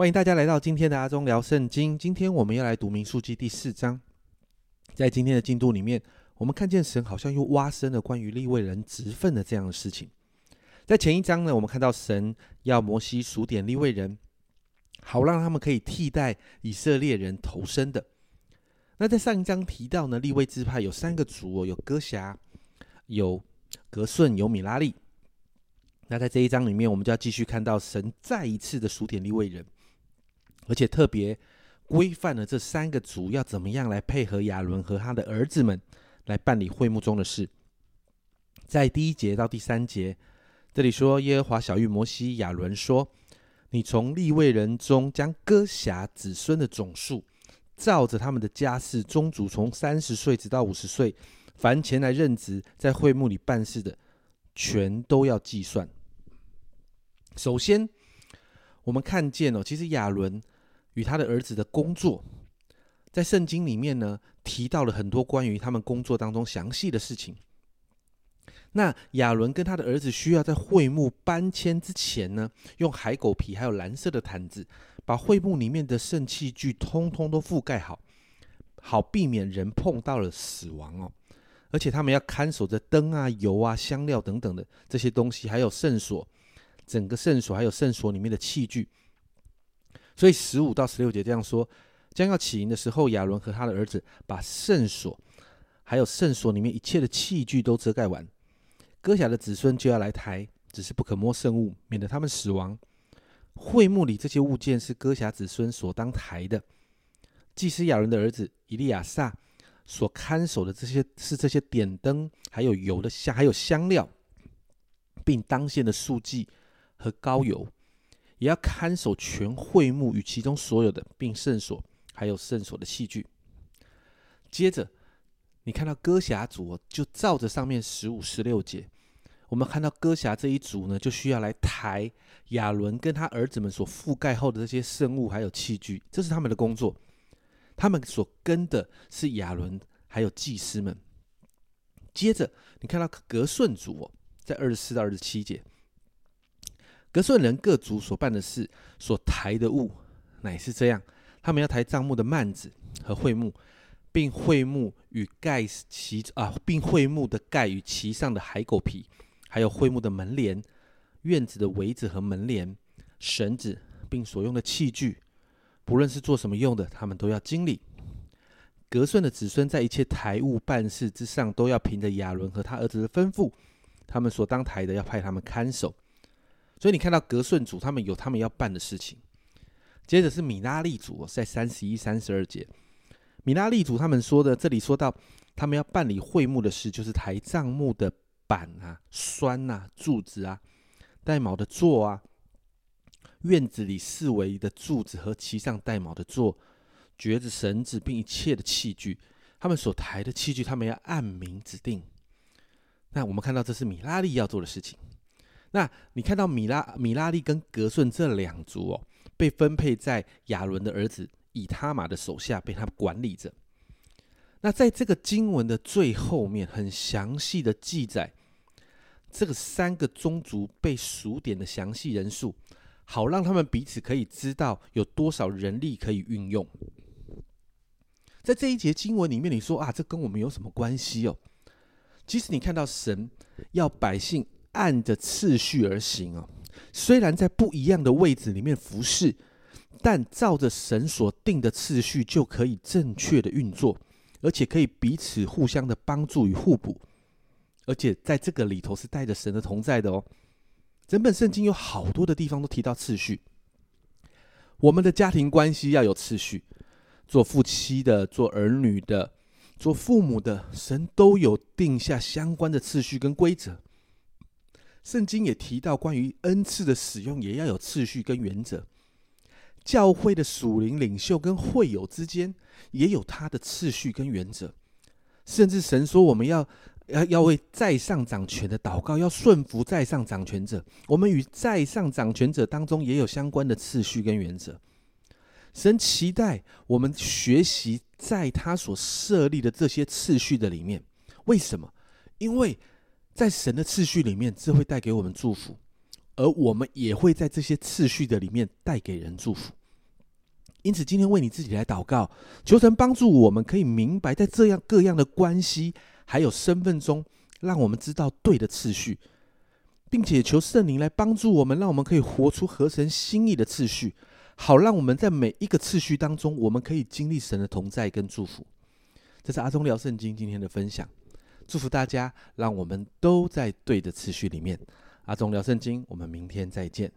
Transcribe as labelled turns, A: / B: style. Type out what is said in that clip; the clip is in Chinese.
A: 欢迎大家来到今天的阿忠聊圣经。今天我们要来读民数记第四章。在今天的进度里面，我们看见神好像又挖深了关于立位人职分的这样的事情。在前一章呢，我们看到神要摩西数点立位人，好让他们可以替代以色列人投生的。那在上一章提到呢，立位支派有三个族哦，有哥辖、有格顺、有米拉利。那在这一章里面，我们就要继续看到神再一次的数点立位人。而且特别规范了这三个族要怎么样来配合亚伦和他的儿子们来办理会幕中的事。在第一节到第三节，这里说耶和华小玉摩西亚伦说：“你从立位人中将歌辖子孙的总数，照着他们的家世宗族，从三十岁直到五十岁，凡前来任职在会幕里办事的，全都要计算。首先，我们看见哦，其实亚伦。与他的儿子的工作，在圣经里面呢，提到了很多关于他们工作当中详细的事情。那亚伦跟他的儿子需要在会幕搬迁之前呢，用海狗皮还有蓝色的毯子，把会幕里面的圣器具通通都覆盖好，好避免人碰到了死亡哦。而且他们要看守着灯啊、油啊、香料等等的这些东西，还有圣所，整个圣所还有圣所里面的器具。所以十五到十六节这样说：将要起营的时候，亚伦和他的儿子把圣所，还有圣所里面一切的器具都遮盖完。哥辖的子孙就要来抬，只是不可摸圣物，免得他们死亡。会幕里这些物件是哥辖子孙所当抬的。祭司亚伦的儿子以利亚撒所看守的这些是这些点灯，还有油的香，还有香料，并当献的素祭和膏油。也要看守全会幕与其中所有的，并圣所，还有圣所的器具。接着，你看到歌侠族，就照着上面十五、十六节，我们看到歌侠这一组呢，就需要来抬亚伦跟他儿子们所覆盖后的这些圣物还有器具，这是他们的工作。他们所跟的是亚伦还有祭司们。接着，你看到格顺族哦，在二十四到二十七节。格顺人各族所办的事，所抬的物，乃是这样：他们要抬帐幕的幔子和会幕，并会幕与盖其啊，并会幕的盖与其上的海狗皮，还有会幕的门帘、院子的围子和门帘、绳子，并所用的器具，不论是做什么用的，他们都要经历。格顺的子孙在一切台务办事之上，都要凭着亚伦和他儿子的吩咐，他们所当抬的，要派他们看守。所以你看到格顺族，他们有他们要办的事情。接着是米拉利族，在三十一、三十二节，米拉利族他们说的，这里说到他们要办理会幕的事，就是抬帐幕的板啊、栓啊、柱子啊、带卯的座啊，院子里四围的柱子和其上带卯的座、橛子、绳子，并一切的器具，他们所抬的器具，他们要按名指定。那我们看到这是米拉利要做的事情。那你看到米拉米拉利跟格顺这两族哦，被分配在亚伦的儿子以他玛的手下，被他管理着。那在这个经文的最后面，很详细的记载这个三个宗族被数点的详细人数，好让他们彼此可以知道有多少人力可以运用。在这一节经文里面，你说啊，这跟我们有什么关系哦？其实你看到神要百姓。按着次序而行哦，虽然在不一样的位置里面服侍，但照着神所定的次序就可以正确的运作，而且可以彼此互相的帮助与互补，而且在这个里头是带着神的同在的哦。整本圣经有好多的地方都提到次序，我们的家庭关系要有次序，做夫妻的、做儿女的、做父母的，神都有定下相关的次序跟规则。圣经也提到，关于恩赐的使用也要有次序跟原则。教会的属灵领袖跟会友之间也有他的次序跟原则。甚至神说，我们要要要为在上掌权的祷告，要顺服在上掌权者。我们与在上掌权者当中也有相关的次序跟原则。神期待我们学习在他所设立的这些次序的里面。为什么？因为。在神的次序里面，这会带给我们祝福，而我们也会在这些次序的里面带给人祝福。因此，今天为你自己来祷告，求神帮助我们可以明白，在这样各样的关系还有身份中，让我们知道对的次序，并且求圣灵来帮助我们，让我们可以活出合神心意的次序，好让我们在每一个次序当中，我们可以经历神的同在跟祝福。这是阿忠聊圣经今天的分享，祝福大家，让我们都在对的次序里面。阿忠聊圣经，我们明天再见。